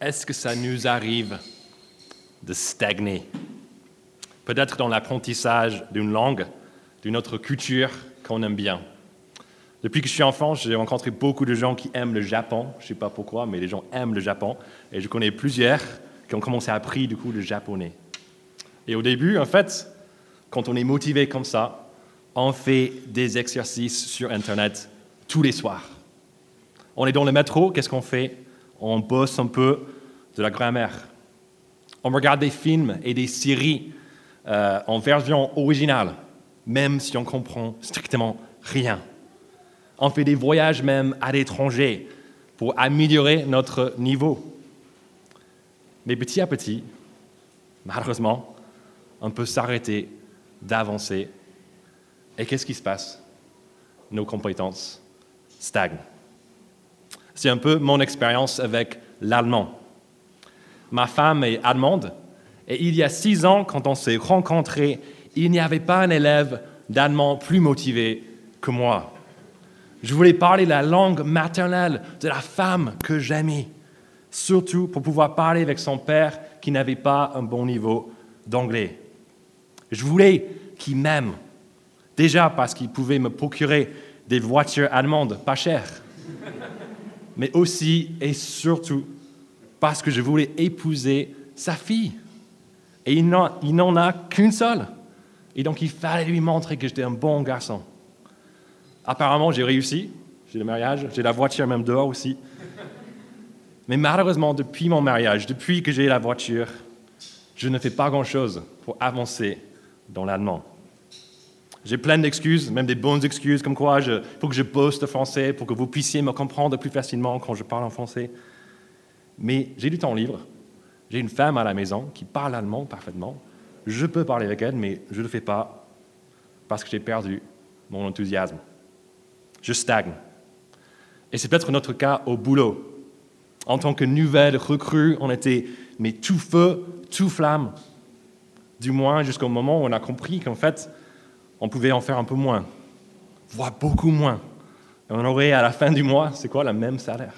est-ce que ça nous arrive de stagner? Peut-être dans l'apprentissage d'une langue, d'une autre culture qu'on aime bien. Depuis que je suis enfant, j'ai rencontré beaucoup de gens qui aiment le Japon. Je ne sais pas pourquoi, mais les gens aiment le Japon. Et je connais plusieurs qui ont commencé à apprendre du coup le japonais. Et au début, en fait, quand on est motivé comme ça, on fait des exercices sur Internet tous les soirs. On est dans le métro, qu'est-ce qu'on fait? On bosse un peu de la grammaire. On regarde des films et des séries euh, en version originale, même si on comprend strictement rien. On fait des voyages même à l'étranger pour améliorer notre niveau. Mais petit à petit, malheureusement, on peut s'arrêter d'avancer. Et qu'est-ce qui se passe? Nos compétences stagnent. C'est un peu mon expérience avec l'allemand. Ma femme est allemande et il y a six ans, quand on s'est rencontrés, il n'y avait pas un élève d'allemand plus motivé que moi. Je voulais parler la langue maternelle de la femme que j'aimais, surtout pour pouvoir parler avec son père qui n'avait pas un bon niveau d'anglais. Je voulais qu'il m'aime, déjà parce qu'il pouvait me procurer des voitures allemandes pas chères, mais aussi et surtout parce que je voulais épouser sa fille. Et il n'en a qu'une seule. Et donc il fallait lui montrer que j'étais un bon garçon. Apparemment, j'ai réussi. J'ai le mariage, j'ai la voiture même dehors aussi. Mais malheureusement, depuis mon mariage, depuis que j'ai la voiture, je ne fais pas grand-chose pour avancer dans l'allemand. J'ai plein d'excuses, même des bonnes excuses, comme quoi il faut que je poste français pour que vous puissiez me comprendre plus facilement quand je parle en français. Mais j'ai du temps libre. J'ai une femme à la maison qui parle allemand parfaitement. Je peux parler avec elle, mais je ne le fais pas parce que j'ai perdu mon enthousiasme. Je stagne. Et c'est peut-être notre cas au boulot. En tant que nouvelle recrue, on était mais tout feu, tout flamme. Du moins jusqu'au moment où on a compris qu'en fait, on pouvait en faire un peu moins, voire beaucoup moins. Et on aurait à la fin du mois, c'est quoi, le même salaire?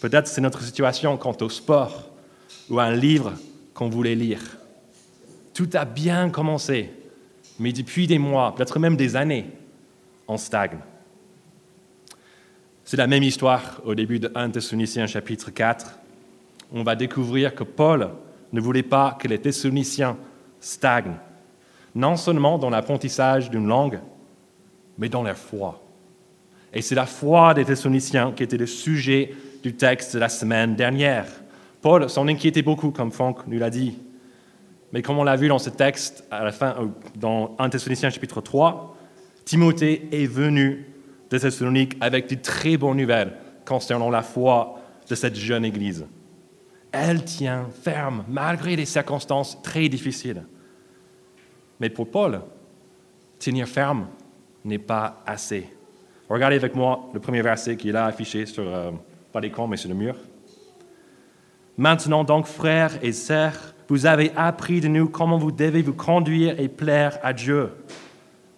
Peut-être c'est notre situation quant au sport ou à un livre qu'on voulait lire. Tout a bien commencé, mais depuis des mois, peut-être même des années, on stagne. C'est la même histoire au début de 1 Thessaloniciens chapitre 4. On va découvrir que Paul ne voulait pas que les Thessaloniciens stagnent, non seulement dans l'apprentissage d'une langue, mais dans leur foi. Et c'est la foi des Thessaloniciens qui était le sujet du texte de la semaine dernière. Paul s'en inquiétait beaucoup, comme Franck nous l'a dit. Mais comme on l'a vu dans ce texte, à la fin, euh, dans 1 Thessaloniciens chapitre 3, Timothée est venu de Thessalonique avec de très bonnes nouvelles concernant la foi de cette jeune Église. Elle tient ferme malgré les circonstances très difficiles. Mais pour Paul, tenir ferme n'est pas assez. Regardez avec moi le premier verset qui est là affiché sur, euh, pas l'écran, mais sur le mur. Maintenant donc, frères et sœurs, vous avez appris de nous comment vous devez vous conduire et plaire à Dieu.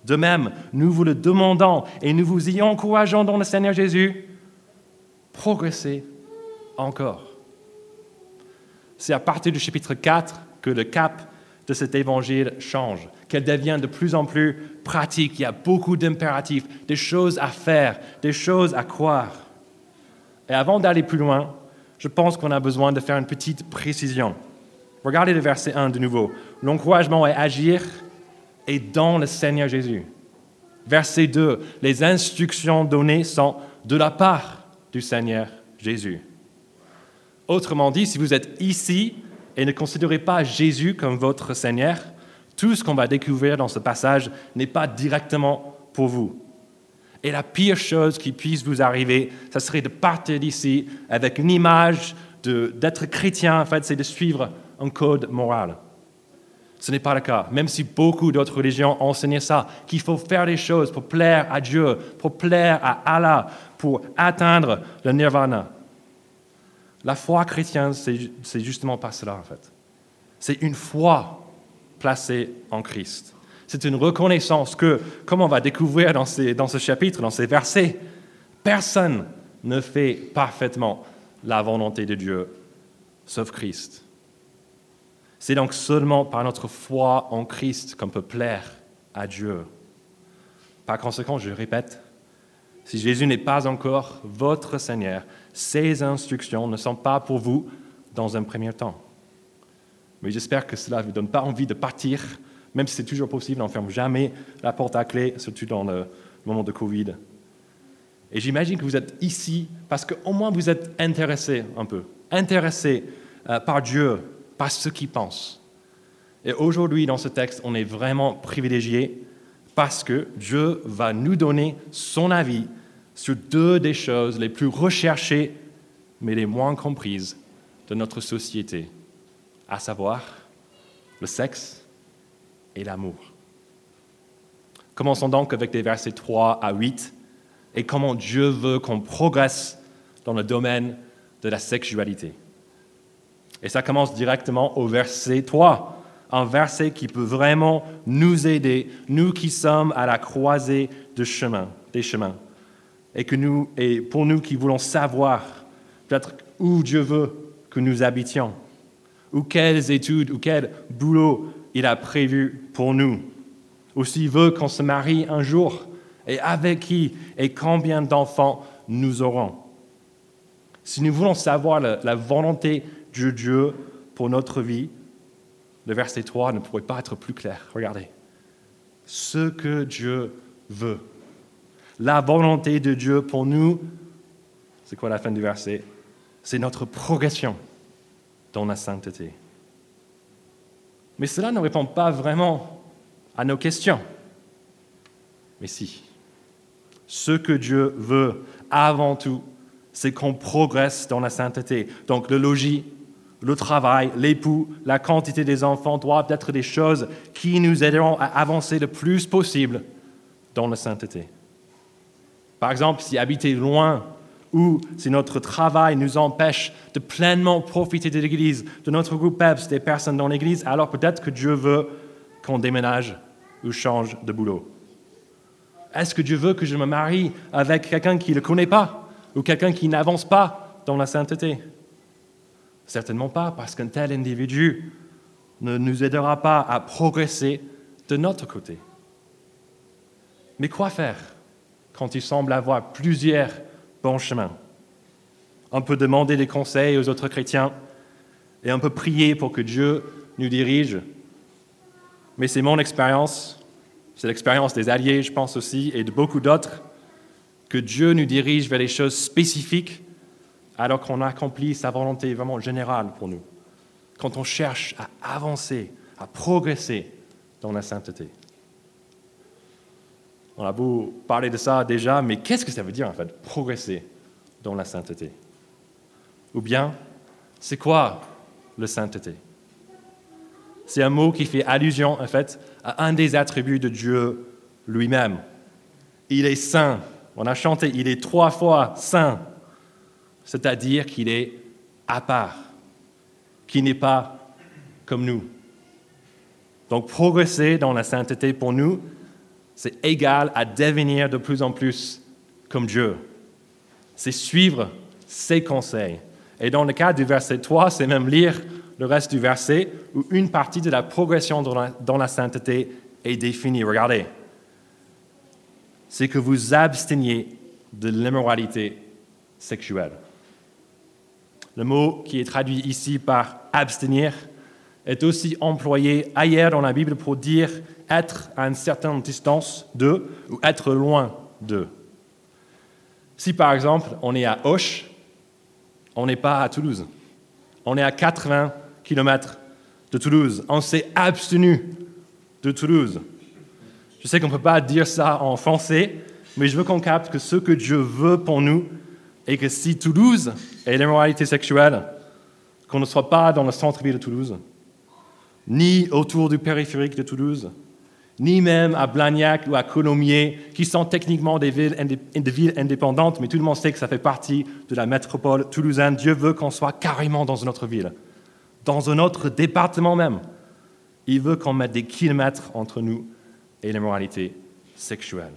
De même, nous vous le demandons et nous vous y encourageons dans le Seigneur Jésus. Progressez encore. C'est à partir du chapitre 4 que le cap de cet évangile change, qu'elle devient de plus en plus pratique. Il y a beaucoup d'impératifs, des choses à faire, des choses à croire. Et avant d'aller plus loin, je pense qu'on a besoin de faire une petite précision. Regardez le verset 1 de nouveau. L'encouragement est agir et dans le Seigneur Jésus. Verset 2, les instructions données sont de la part du Seigneur Jésus. Autrement dit, si vous êtes ici et ne considérez pas Jésus comme votre Seigneur, tout ce qu'on va découvrir dans ce passage n'est pas directement pour vous. Et la pire chose qui puisse vous arriver, ce serait de partir d'ici avec une image d'être chrétien, en fait, c'est de suivre un code moral. Ce n'est pas le cas, même si beaucoup d'autres religions enseignent ça, qu'il faut faire des choses pour plaire à Dieu, pour plaire à Allah, pour atteindre le nirvana. La foi chrétienne, c'est justement pas cela, en fait. C'est une foi placée en Christ. C'est une reconnaissance que, comme on va découvrir dans, dans ce chapitre, dans ces versets, personne ne fait parfaitement la volonté de Dieu, sauf Christ. C'est donc seulement par notre foi en Christ qu'on peut plaire à Dieu. Par conséquent, je répète, si Jésus n'est pas encore votre Seigneur, ces instructions ne sont pas pour vous dans un premier temps. Mais j'espère que cela ne vous donne pas envie de partir, même si c'est toujours possible, on ferme jamais la porte à clé, surtout dans le moment de Covid. Et j'imagine que vous êtes ici parce qu'au moins vous êtes intéressé un peu, intéressé euh, par Dieu, par ce qu'il pense. Et aujourd'hui, dans ce texte, on est vraiment privilégié parce que Dieu va nous donner son avis sur deux des choses les plus recherchées, mais les moins comprises de notre société, à savoir le sexe et l'amour. Commençons donc avec les versets 3 à 8 et comment Dieu veut qu'on progresse dans le domaine de la sexualité. Et ça commence directement au verset 3, un verset qui peut vraiment nous aider, nous qui sommes à la croisée de chemin, des chemins, et, que nous, et pour nous qui voulons savoir peut-être où Dieu veut que nous habitions, ou quelles études, ou quel boulot il a prévu pour nous, ou s'il veut qu'on se marie un jour, et avec qui et combien d'enfants nous aurons. Si nous voulons savoir la, volonté de Dieu pour notre vie, le verset 3 ne pourrait pas être plus clair. Regardez. Ce que Dieu veut. La volonté de Dieu pour nous, c'est quoi la fin du verset? C'est notre progression dans la sainteté. Mais cela ne répond pas vraiment à nos questions. Mais si. Ce que Dieu veut avant tout, c'est qu'on progresse dans la sainteté. Donc le logis, le travail, l'époux, la quantité des enfants doivent être des choses qui nous aideront à avancer le plus possible dans la sainteté. Par exemple, si habiter loin ou si notre travail nous empêche de pleinement profiter de l'Église, de notre groupe PEPS, des personnes dans l'Église, alors peut-être que Dieu veut qu'on déménage ou change de boulot. Est-ce que Dieu veut que je me marie avec quelqu'un qui ne le connaît pas ou quelqu'un qui n'avance pas dans la sainteté? Certainement pas, parce qu'un tel individu ne nous aidera pas à progresser de notre côté. Mais quoi faire quand il semble avoir plusieurs bons chemins? On peut demander des conseils aux autres chrétiens et on peut prier pour que Dieu nous dirige. Mais c'est mon expérience c'est l'expérience des alliés, je pense aussi, et de beaucoup d'autres, que Dieu nous dirige vers les choses spécifiques alors qu'on accomplit sa volonté vraiment générale pour nous. Quand on cherche à avancer, à progresser dans la sainteté. On a beau parler de ça déjà, mais qu'est-ce que ça veut dire en fait, progresser dans la sainteté? Ou bien, c'est quoi la sainteté? C'est un mot qui fait allusion en fait à un des attributs de Dieu lui-même. Il est saint. On a chanté, il est trois fois saint, c'est-à-dire qu'il est à part, qu'il n'est pas comme nous. Donc progresser dans la sainteté pour nous, c'est égal à devenir de plus en plus comme Dieu. C'est suivre ses conseils. Et dans le cas du verset 3, c'est même lire le reste du verset où une partie de la progression dans la, sainteté est définie. Regardez. C'est que vous absteniez de l'immoralité sexuelle. Le mot qui est traduit ici par abstenir est aussi employé ailleurs dans la Bible pour dire être à une certaine distance de ou être loin de. Si par exemple on est à Auch, on n'est pas à Toulouse. On est à 80 kilomètres de Toulouse. On s'est abstenu de Toulouse. Je sais qu'on ne peut pas dire ça en français, mais je veux qu'on capte que ce que Dieu veut pour nous est que si Toulouse est l'immoralité sexuelle, qu'on ne soit pas dans le centre-ville de Toulouse, ni autour du périphérique de Toulouse, ni même à Blagnac ou à Colomiers, qui sont techniquement des villes, des villes indépendantes, mais tout le monde sait que ça fait partie de la métropole toulousaine. Dieu veut qu'on soit carrément dans une autre ville dans un autre département même. Il veut qu'on mette des kilomètres entre nous et l'immoralité sexuelle.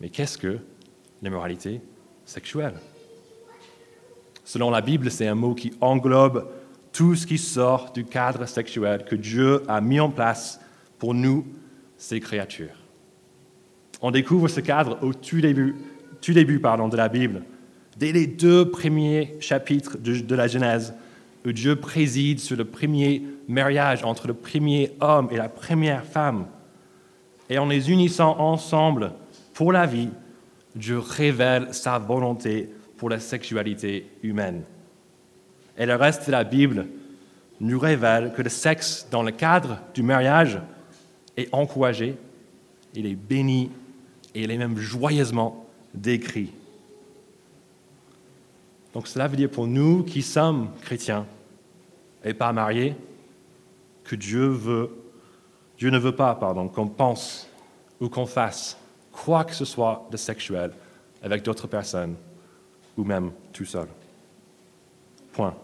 Mais qu'est-ce que l'immoralité sexuelle Selon la Bible, c'est un mot qui englobe tout ce qui sort du cadre sexuel que Dieu a mis en place pour nous, ses créatures. On découvre ce cadre au tout début, tout début pardon, de la Bible, dès les deux premiers chapitres de, la Genèse, où Dieu préside sur le premier mariage entre le premier homme et la première femme. Et en les unissant ensemble pour la vie, Dieu révèle sa volonté pour la sexualité humaine. Et le reste de la Bible nous révèle que le sexe dans le cadre du mariage est encouragé, il est béni et il est même joyeusement décrit. Donc cela veut dire pour nous qui sommes chrétiens et pas mariés, que Dieu veut, Dieu ne veut pas, pardon, qu'on pense ou qu'on fasse quoi que ce soit de sexuel avec d'autres personnes ou même tout seul. Point.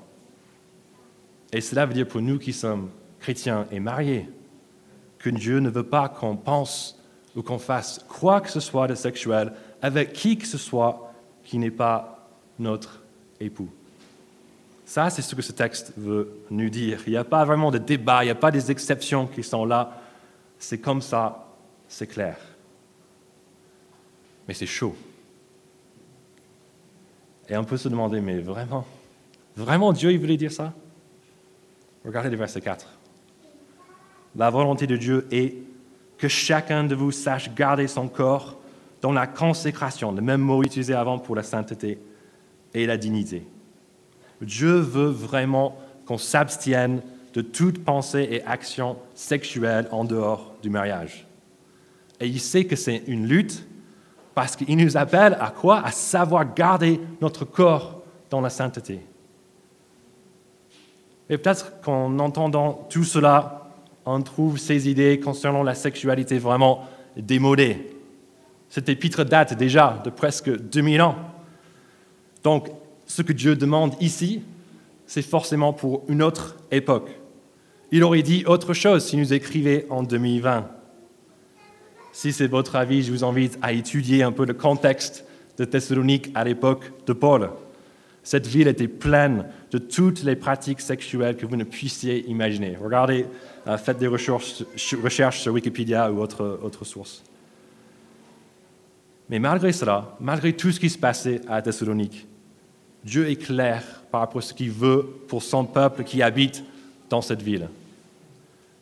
Et cela veut dire pour nous qui sommes chrétiens et mariés, que Dieu ne veut pas qu'on pense ou qu'on fasse quoi que ce soit de sexuel avec qui que ce soit qui n'est pas notre époux. Ça, c'est ce que ce texte veut nous dire. Il n'y a pas vraiment de débat, il n'y a pas des exceptions qui sont là. C'est comme ça, c'est clair. Mais c'est chaud. Et on peut se demander, mais vraiment, vraiment Dieu, il voulait dire ça? Regardez le verset 4. La volonté de Dieu est que chacun de vous sache garder son corps dans la consécration, le même mot utilisé avant pour la sainteté et la dignité. Dieu veut vraiment qu'on s'abstienne de toute pensée et action sexuelle en dehors du mariage. Et il sait que c'est une lutte parce qu'il nous appelle à quoi? À savoir garder notre corps dans la sainteté. Et peut-être qu'en entendant tout cela, on trouve ces idées concernant la sexualité vraiment démodées. Cet épître date déjà de presque 2000 ans. Donc, ce que Dieu demande ici, c'est forcément pour une autre époque. Il aurait dit autre chose s'il nous écrivait en 2020. Si c'est votre avis, je vous invite à étudier un peu le contexte de Thessalonique à l'époque de Paul. Cette ville était pleine de toutes les pratiques sexuelles que vous ne puissiez imaginer. Regardez, euh, faites des recherches, sur Wikipédia ou autre, autre source. Mais malgré cela, malgré tout ce qui se passait à Thessalonique, Dieu est clair par rapport à ce qu'il veut pour son peuple qui habite dans cette ville.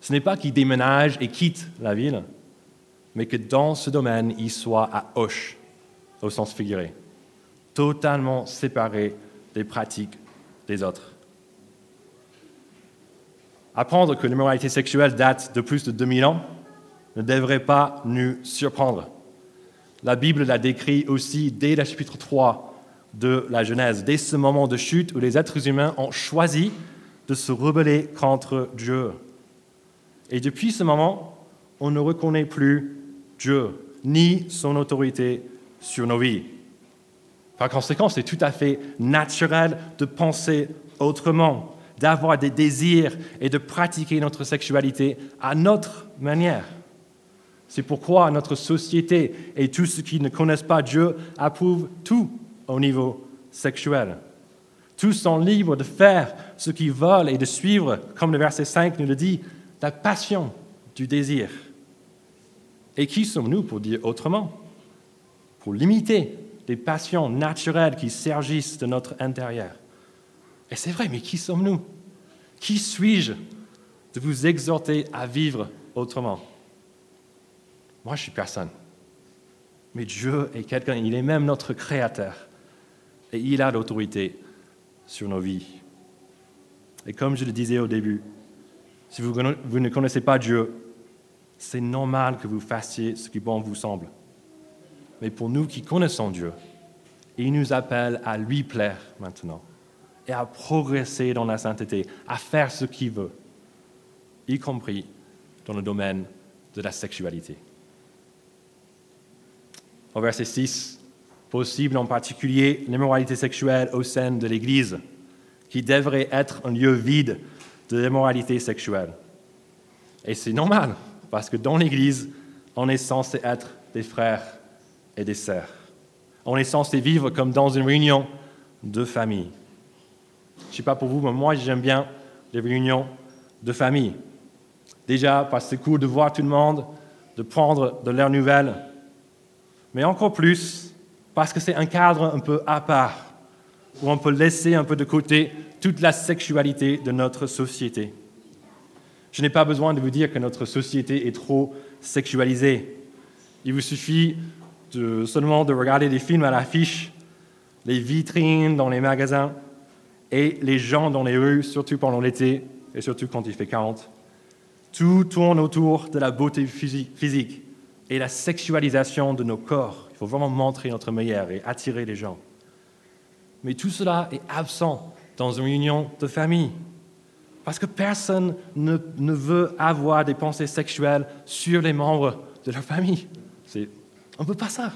Ce n'est pas qu'il déménage et quitte la ville, mais que dans ce domaine, il soit à hoche, au sens figuré, totalement séparé des pratiques des autres. Apprendre que l'immoralité sexuelle date de plus de 2000 ans ne devrait pas nous surprendre. La Bible l'a décrit aussi dès le chapitre 3 de la Genèse, dès ce moment de chute où les êtres humains ont choisi de se rebeller contre Dieu. Et depuis ce moment, on ne reconnaît plus Dieu, ni son autorité sur nos vies. Par conséquent, c'est tout à fait naturel de penser autrement, d'avoir des désirs et de pratiquer notre sexualité à notre manière. C'est pourquoi notre société et tous ceux qui ne connaissent pas Dieu approuvent tout au niveau sexuel. Tous sont libres de faire ce qu'ils veulent et de suivre, comme le verset 5 nous le dit, la passion du désir. Et qui sommes-nous pour dire autrement? Pour limiter les passions naturelles qui surgissent de notre intérieur. Et c'est vrai, mais qui sommes-nous? Qui suis-je de vous exhorter à vivre autrement? Moi, je suis personne. Mais Dieu est quelqu'un, il est même notre Créateur. Et il a l'autorité sur nos vies. Et comme je le disais au début, si vous, vous ne connaissez pas Dieu, c'est normal que vous fassiez ce qui bon vous semble. Mais pour nous qui connaissons Dieu, il nous appelle à lui plaire maintenant et à progresser dans la sainteté, à faire ce qu'il veut, y compris dans le domaine de la sexualité. Au verset 6, possible en particulier l'immoralité sexuelle au sein de l'Église, qui devrait être un lieu vide de l'immoralité sexuelle. Et c'est normal, parce que dans l'Église, on est censé être des frères et des sœurs. On est censé vivre comme dans une réunion de famille. Je ne sais pas pour vous, mais moi j'aime bien les réunions de famille. Déjà, parce que c'est cool de voir tout le monde, de prendre de leurs nouvelles, mais encore plus parce que c'est un cadre un peu à part, où on peut laisser un peu de côté toute la sexualité de notre société. Je n'ai pas besoin de vous dire que notre société est trop sexualisée. Il vous suffit seulement de regarder des films à l'affiche, les vitrines dans les magasins et les gens dans les rues, surtout pendant l'été et surtout quand il fait 40. Tout tourne autour de la beauté physique et la sexualisation de nos corps. Il faut vraiment montrer notre meilleur et attirer les gens. Mais tout cela est absent dans une réunion de famille. Parce que personne ne, ne veut avoir des pensées sexuelles sur les membres de leur famille. On ne veut pas ça.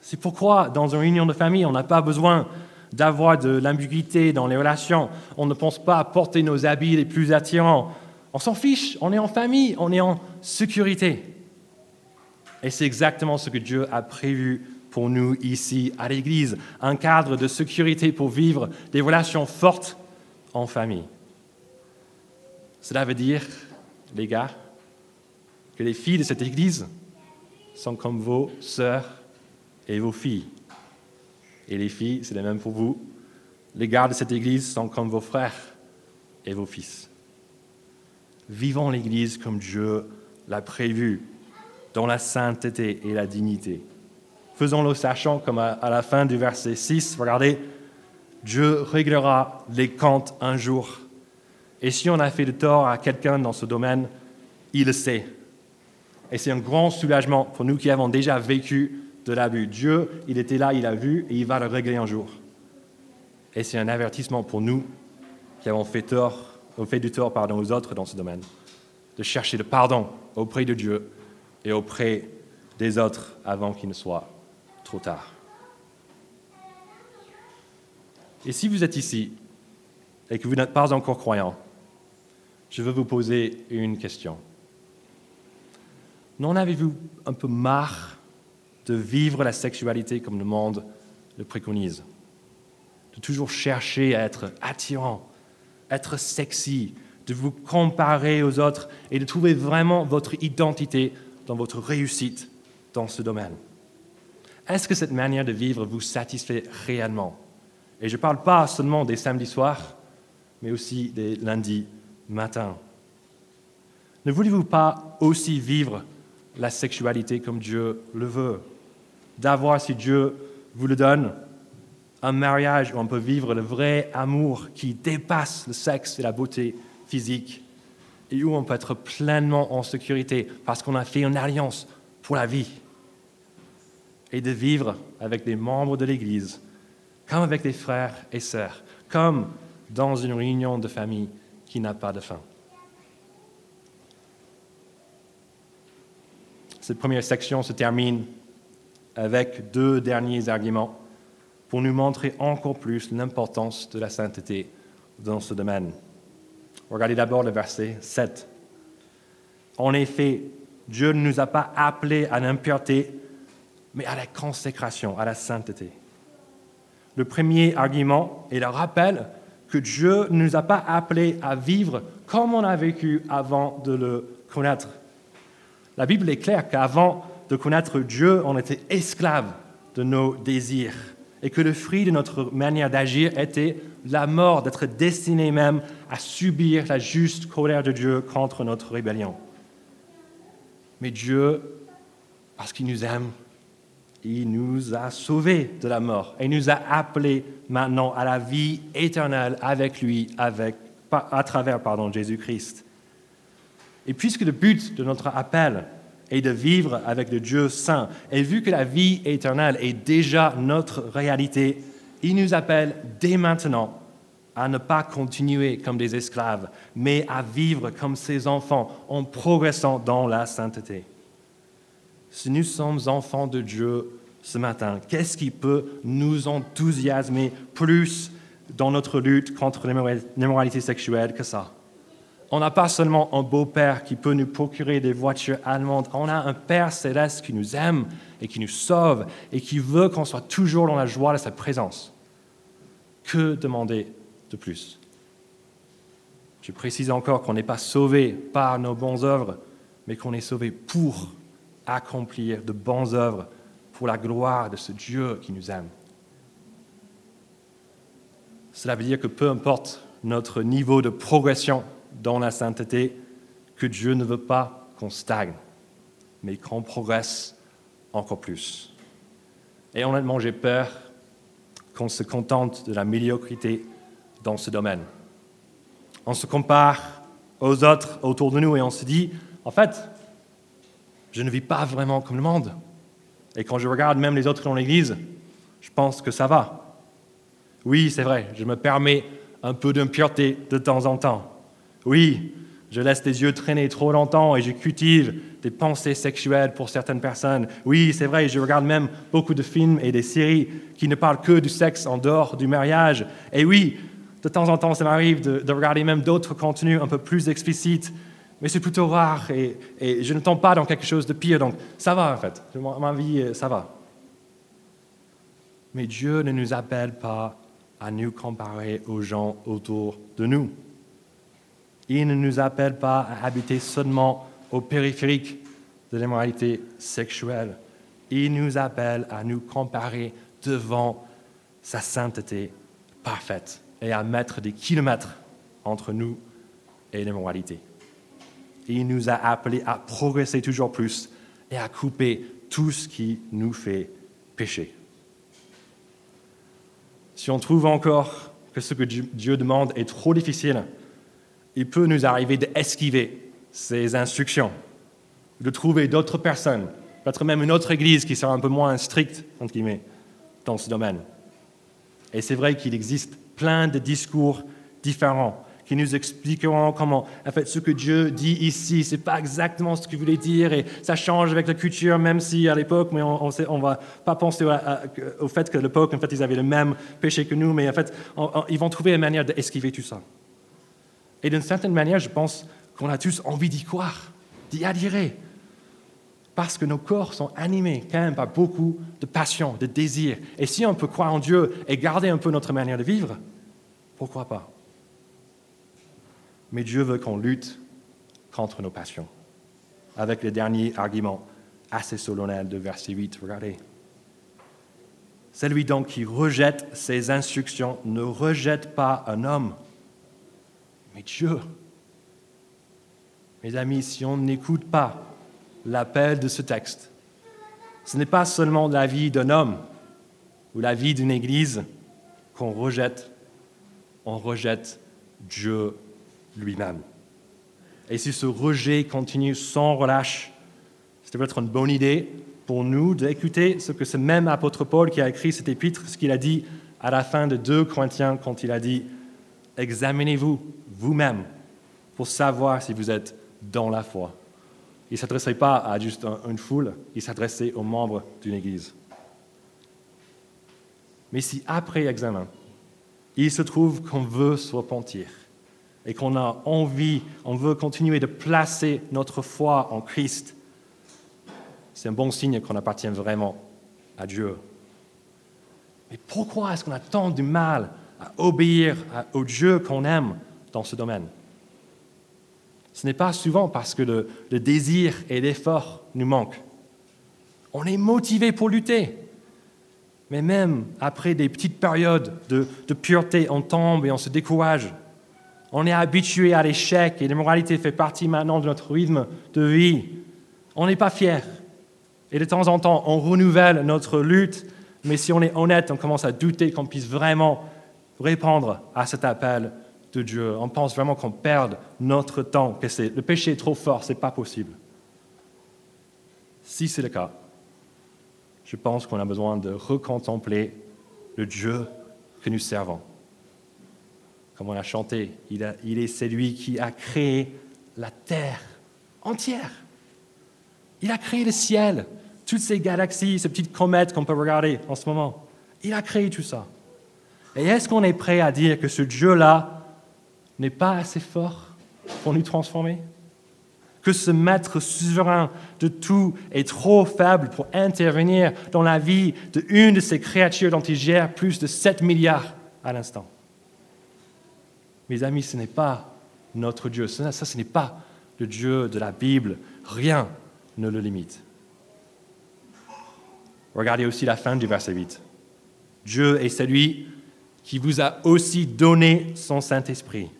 C'est pourquoi, dans une réunion de famille, on n'a pas besoin d'avoir de l'ambiguïté dans les relations. On ne pense pas à porter nos habits les plus attirants. On s'en fiche, on est en famille, on est en sécurité. Et c'est exactement ce que Dieu a prévu pour nous ici à l'Église, un cadre de sécurité pour vivre des relations fortes en famille. Cela veut dire, les gars, que les filles de cette Église sont comme vos sœurs et vos filles. Et les filles, c'est la même pour vous. Les gars de cette Église sont comme vos frères et vos fils. Vivons l'Église comme Dieu l'a prévu, dans la sainteté et la dignité. Faisons-le sachant, comme à, la fin du verset 6, regardez, Dieu réglera les comptes un jour. Et si on a fait de tort à quelqu'un dans ce domaine, il le sait. Et c'est un grand soulagement pour nous qui avons déjà vécu de l'abus. Dieu, il était là, il a vu, et il va le régler un jour. Et c'est un avertissement pour nous qui avons fait, tort, fait du tort pardon, aux autres dans ce domaine, de chercher le pardon auprès de Dieu et auprès des autres avant qu'il ne soit trop tard. Et si vous êtes ici et que vous n'êtes pas encore croyant, je veux vous poser une question. N'en avez-vous un peu marre de vivre la sexualité comme le monde le préconise? De toujours chercher à être attirant, être sexy, de vous comparer aux autres et de trouver vraiment votre identité dans votre réussite dans ce domaine. Est-ce que cette manière de vivre vous satisfait réellement? Et je ne parle pas seulement des samedis soirs, mais aussi des lundis matins. Ne voulez-vous pas aussi vivre la sexualité comme Dieu le veut? D'avoir, si Dieu vous le donne, un mariage où on peut vivre le vrai amour qui dépasse le sexe et la beauté physique et où on peut être pleinement en sécurité parce qu'on a fait une alliance pour la vie. Et de vivre avec des membres de l'Église, comme avec des frères et sœurs, comme dans une réunion de famille qui n'a pas de fin. Cette première section se termine avec deux derniers arguments pour nous montrer encore plus l'importance de la sainteté dans ce domaine. Regardez d'abord le verset 7. En effet, Dieu ne nous a pas appelés à l'impureté, mais à la consécration, à la sainteté. Le premier argument est le rappel que Dieu ne nous a pas appelés à vivre comme on a vécu avant de le connaître. La Bible est claire qu'avant de connaître Dieu, on était esclaves de nos désirs et que le fruit de notre manière d'agir était la mort, d'être destiné même à subir la juste colère de Dieu contre notre rébellion. Mais Dieu, parce qu'il nous aime, il nous a sauvés de la mort et nous a appelés maintenant à la vie éternelle avec lui, à travers Jésus-Christ. Et puisque le but de notre appel est de vivre avec le Dieu saint, et vu que la vie éternelle est déjà notre réalité, il nous appelle dès maintenant à ne pas continuer comme des esclaves, mais à vivre comme ses enfants en progressant dans la sainteté. Si nous sommes enfants de Dieu ce matin, qu'est-ce qui peut nous enthousiasmer plus dans notre lutte contre l'immoralité sexuelle que ça? On n'a pas seulement un beau-père qui peut nous procurer des voitures allemandes, on a un Père céleste qui nous aime et qui nous sauve et qui veut qu'on soit toujours dans la joie de sa présence. Que demander de plus? Je précise encore qu'on n'est pas sauvé par nos bonnes œuvres, mais qu'on est sauvé pour accomplir de bonnes œuvres pour la gloire de ce Dieu qui nous aime. Cela veut dire que peu importe notre niveau de progression dans la sainteté, que Dieu ne veut pas qu'on stagne, mais qu'on progresse encore plus. Et honnêtement, j'ai peur qu'on se contente de la médiocrité dans ce domaine. On se compare aux autres autour de nous et on se dit, en fait, je ne vis pas vraiment comme le monde. Et quand je regarde même les autres dans l'Église, je pense que ça va. Oui, c'est vrai, je me permets un peu d'impureté de temps en temps. Oui, je laisse les yeux traîner trop longtemps et je cultive des pensées sexuelles pour certaines personnes. Oui, c'est vrai, je regarde même beaucoup de films et des séries qui ne parlent que du sexe en dehors du mariage. Et oui, de temps en temps, ça m'arrive de, regarder même d'autres contenus un peu plus explicites, mais c'est plutôt rare et, je ne tombe pas dans quelque chose de pire, donc ça va en fait. Ma vie, ça va. Mais Dieu ne nous appelle pas à nous comparer aux gens autour de nous. Il ne nous appelle pas à habiter seulement au périphérique de l'immoralité sexuelle. Il nous appelle à nous comparer devant sa sainteté parfaite et à mettre des kilomètres entre nous et l'immoralité. Il nous a appelés à progresser toujours plus et à couper tout ce qui nous fait pécher. Si on trouve encore que ce que Dieu demande est trop difficile, il peut nous arriver d'esquiver ces instructions, de trouver d'autres personnes, peut-être même une autre église qui sera un peu moins stricte, entre guillemets, dans ce domaine. Et c'est vrai qu'il existe plein de discours différents qui nous expliqueront comment, en fait, ce que Dieu dit ici, ce n'est pas exactement ce qu'il voulait dire, et ça change avec la culture, même si à l'époque, mais on ne va pas penser au fait que l'époque, en fait, ils avaient le même péché que nous, mais en fait, ils vont trouver une manière d'esquiver tout ça. Et d'une certaine manière, je pense qu'on a tous envie d'y croire, d'y adhérer. Parce que nos corps sont animés quand même par beaucoup de passion, de désir. Et si on peut croire en Dieu et garder un peu notre manière de vivre, pourquoi pas? Mais Dieu veut qu'on lutte contre nos passions. Avec le dernier argument assez solennel de verset 8, regardez. Celui donc qui rejette ses instructions ne rejette pas un homme, mais Dieu. Mes amis, si on n'écoute pas l'appel de ce texte, ce n'est pas seulement la vie d'un homme ou la vie d'une église qu'on rejette, on rejette Dieu lui-même. Et si ce rejet continue sans relâche, c'est peut-être une bonne idée pour nous d'écouter ce que ce même apôtre Paul qui a écrit cet épître, ce qu'il a dit à la fin de 2 Corinthiens quand il a dit Examinez-vous vous-même pour savoir si vous êtes dans la foi. Il ne s'adressait pas à juste une foule, il s'adressait aux membres d'une Église. Mais si après examen, il se trouve qu'on veut se repentir et qu'on a envie, on veut continuer de placer notre foi en Christ, c'est un bon signe qu'on appartient vraiment à Dieu. Mais pourquoi est-ce qu'on a tant de mal à obéir au Dieu qu'on aime dans ce domaine? Ce n'est pas souvent parce que le, désir et l'effort nous manquent. On est motivé pour lutter. Mais même après des petites périodes de, de pureté, on tombe et on se décourage. On est habitué à l'échec et l'immoralité fait partie maintenant de notre rythme de vie. On n'est pas fier. Et de temps en temps, on renouvelle notre lutte, mais si on est honnête, on commence à douter qu'on puisse vraiment répondre à cet appel de Dieu. On pense vraiment qu'on perd notre temps, que le péché est trop fort, ce n'est pas possible. Si c'est le cas, je pense qu'on a besoin de recontempler le Dieu que nous servons. Comme on a chanté, il, est celui qui a créé la terre entière. Il a créé le ciel, toutes ces galaxies, ces petites comètes qu'on peut regarder en ce moment. Il a créé tout ça. Et est-ce qu'on est prêt à dire que ce Dieu-là n'est pas assez fort pour nous transformer? Que ce maître souverain de tout est trop faible pour intervenir dans la vie d'une de ces créatures dont il gère plus de 7 milliards à l'instant? Mes amis, ce n'est pas notre Dieu. Ça, ce n'est pas le Dieu de la Bible. Rien ne le limite. Regardez aussi la fin du verset 8. Dieu est celui qui vous a aussi donné son Saint-Esprit.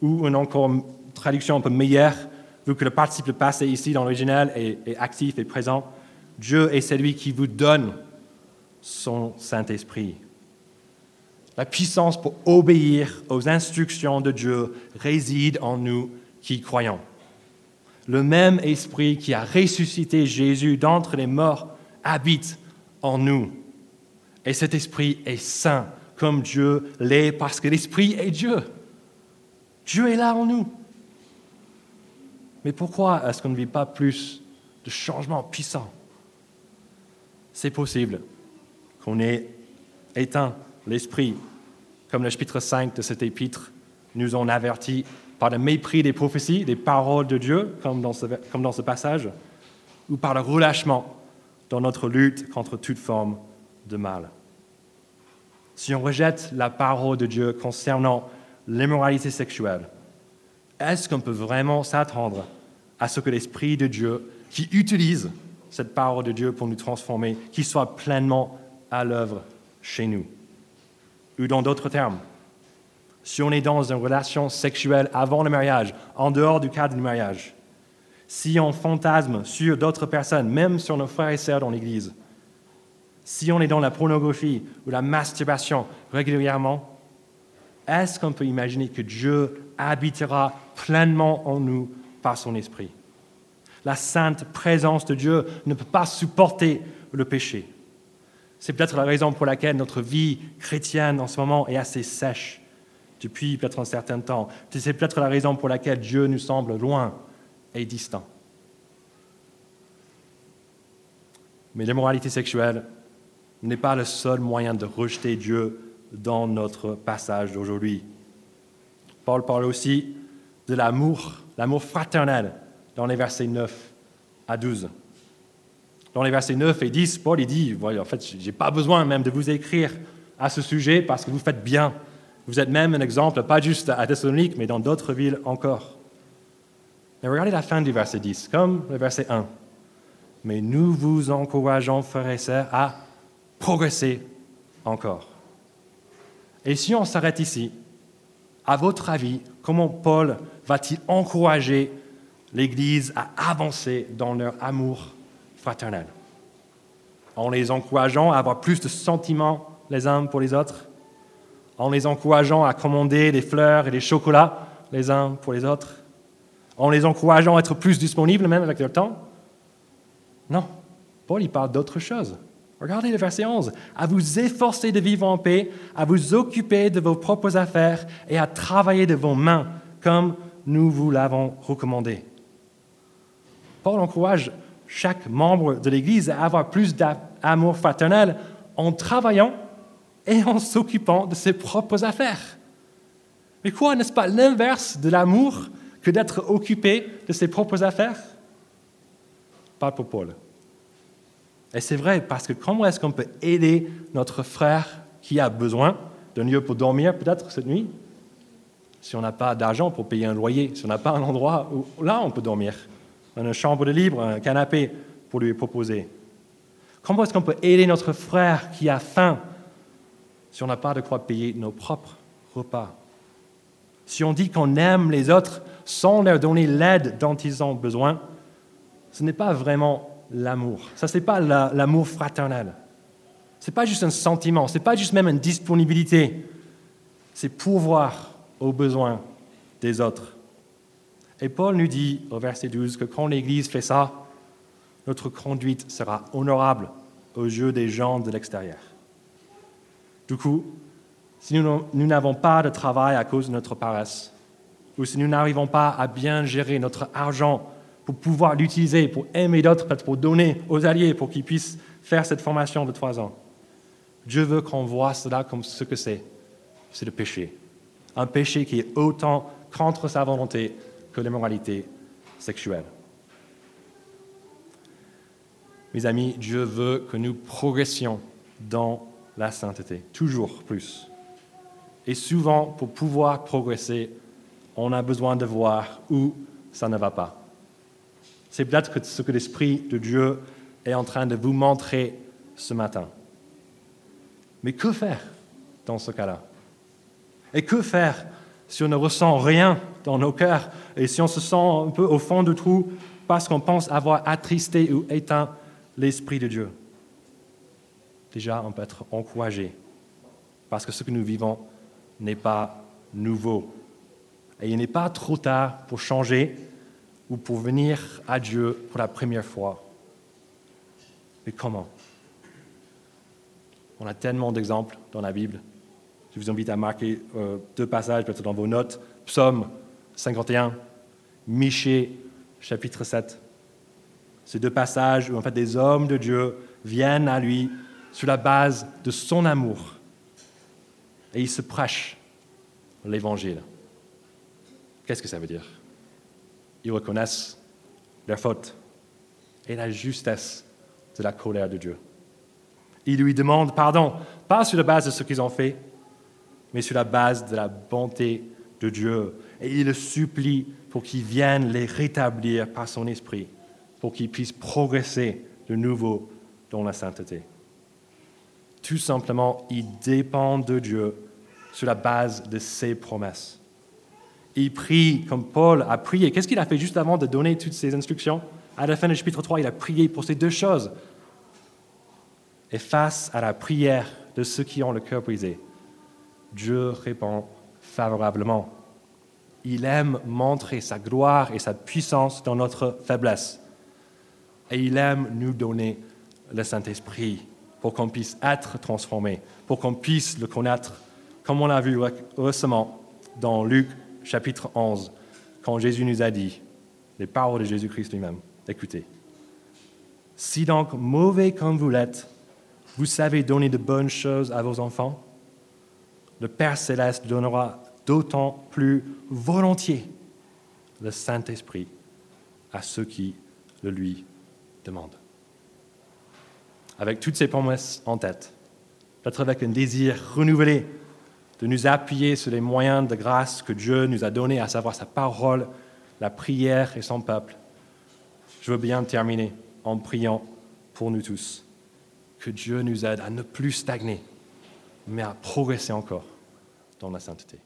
Ou une encore traduction un peu meilleure, vu que le participe passé ici dans l'original est, est actif et présent. Dieu est celui qui vous donne son Saint-Esprit. La puissance pour obéir aux instructions de Dieu réside en nous qui croyons. Le même esprit qui a ressuscité Jésus d'entre les morts habite en nous. Et cet esprit est saint comme Dieu l'est parce que l'esprit est Dieu. Dieu est là en nous. Mais pourquoi est-ce qu'on ne vit pas plus de changements puissants? C'est possible qu'on ait éteint l'esprit, comme le chapitre 5 de cet épître nous en avertit par le mépris des prophéties, des paroles de Dieu, comme dans ce, passage, ou par le relâchement dans notre lutte contre toute forme de mal. Si on rejette la parole de Dieu concernant l'immoralité sexuelle, est-ce qu'on peut vraiment s'attendre à ce que l'Esprit de Dieu, qui utilise cette parole de Dieu pour nous transformer, qui soit pleinement à l'œuvre chez nous? Ou dans d'autres termes, si on est dans une relation sexuelle avant le mariage, en dehors du cadre du mariage, si on fantasme sur d'autres personnes, même sur nos frères et sœurs dans l'Église, si on est dans la pornographie ou la masturbation régulièrement, est-ce qu'on peut imaginer que Dieu habitera pleinement en nous par son esprit? La sainte présence de Dieu ne peut pas supporter le péché. C'est peut-être la raison pour laquelle notre vie chrétienne en ce moment est assez sèche depuis peut-être un certain temps. C'est peut-être la raison pour laquelle Dieu nous semble loin et distant. Mais l'immoralité sexuelle n'est pas le seul moyen de rejeter Dieu dans notre passage d'aujourd'hui. Paul parle aussi de l'amour, l'amour fraternel dans les versets 9 à 12. Dans les versets 9 et 10, Paul dit, en fait, je n'ai pas besoin même de vous écrire à ce sujet parce que vous faites bien. Vous êtes même un exemple, pas juste à Thessalonique, mais dans d'autres villes encore. Mais regardez la fin du verset 10, comme le verset 1. Mais nous vous encourageons, frères et sœurs, à progresser encore. Et si on s'arrête ici, à votre avis, comment Paul va-t-il encourager l'Église à avancer dans leur amour fraternel En les encourageant à avoir plus de sentiments les uns pour les autres En les encourageant à commander des fleurs et des chocolats les uns pour les autres En les encourageant à être plus disponibles même avec leur temps Non, Paul y parle d'autre chose. Regardez le verset 11. À vous efforcer de vivre en paix, à vous occuper de vos propres affaires et à travailler de vos mains, comme nous vous l'avons recommandé. Paul encourage chaque membre de l'Église à avoir plus d'amour fraternel en travaillant et en s'occupant de ses propres affaires. Mais quoi, n'est-ce pas l'inverse de l'amour que d'être occupé de ses propres affaires? Pas pour Paul. Et c'est vrai, parce que comment est-ce qu'on peut aider notre frère qui a besoin d'un lieu pour dormir peut-être cette nuit? Si on n'a pas d'argent pour payer un loyer, si on n'a pas un endroit où là on peut dormir, une chambre de libre, un canapé pour lui proposer. Comment est-ce qu'on peut aider notre frère qui a faim si on n'a pas de quoi payer nos propres repas? Si on dit qu'on aime les autres sans leur donner l'aide dont ils ont besoin, ce n'est pas vraiment l'amour. Ça, ce n'est pas l'amour fraternel. Ce n'est pas juste un sentiment, ce n'est pas juste même une disponibilité. C'est pourvoir aux besoins des autres. Et Paul nous dit au verset 12 que quand l'Église fait ça, notre conduite sera honorable aux yeux des gens de l'extérieur. Du coup, si nous n'avons pas de travail à cause de notre paresse, ou si nous n'arrivons pas à bien gérer notre argent pour pouvoir l'utiliser, pour aimer d'autres, pour donner aux alliés, pour qu'ils puissent faire cette formation de trois ans. Dieu veut qu'on voit cela comme ce que c'est. C'est le péché. Un péché qui est autant contre sa volonté que l'immoralité sexuelle. Mes amis, Dieu veut que nous progressions dans la sainteté, toujours plus. Et souvent, pour pouvoir progresser, on a besoin de voir où ça ne va pas. C'est peut-être ce que l'Esprit de Dieu est en train de vous montrer ce matin. Mais que faire dans ce cas-là? Et que faire si on ne ressent rien dans nos cœurs et si on se sent un peu au fond du trou parce qu'on pense avoir attristé ou éteint l'Esprit de Dieu Déjà, on peut être encouragé parce que ce que nous vivons n'est pas nouveau. Et il n'est pas trop tard pour changer ou pour venir à Dieu pour la première fois. Mais comment? On a tellement d'exemples dans la Bible. Je vous invite à marquer euh, deux passages peut-être dans vos notes. Psaume 51, Michée, chapitre 7. Ces deux passages où en fait des hommes de Dieu viennent à lui sur la base de son amour et ils se prêchent l'évangile. Qu'est-ce que ça veut dire? Ils reconnaissent leur faute et la justesse de la colère de Dieu. Ils lui demandent pardon, pas sur la base de ce qu'ils ont fait, mais sur la base de la bonté de Dieu. Et ils le supplient pour qu'il vienne les rétablir par son esprit, pour qu'ils puissent progresser de nouveau dans la sainteté. Tout simplement, ils dépendent de Dieu sur la base de ses promesses. Il prie comme Paul a prié. Qu'est-ce qu'il a fait juste avant de donner toutes ces instructions? À la fin du chapitre 3, il a prié pour ces deux choses. Et face à la prière de ceux qui ont le cœur brisé, Dieu répond favorablement. Il aime montrer sa gloire et sa puissance dans notre faiblesse. Et il aime nous donner le Saint-Esprit pour qu'on puisse être transformé, pour qu'on puisse le connaître comme on l'a vu récemment dans Luc chapitre 11, quand Jésus nous a dit, les paroles de Jésus-Christ lui-même, écoutez, si donc mauvais comme vous l'êtes, vous savez donner de bonnes choses à vos enfants, le Père céleste donnera d'autant plus volontiers le Saint-Esprit à ceux qui le lui demandent. Avec toutes ces promesses en tête, peut-être avec un désir renouvelé de nous appuyer sur les moyens de grâce que Dieu nous a donnés, à savoir sa parole, la prière et son peuple. Je veux bien terminer en priant pour nous tous. Que Dieu nous aide à ne plus stagner, mais à progresser encore dans la sainteté.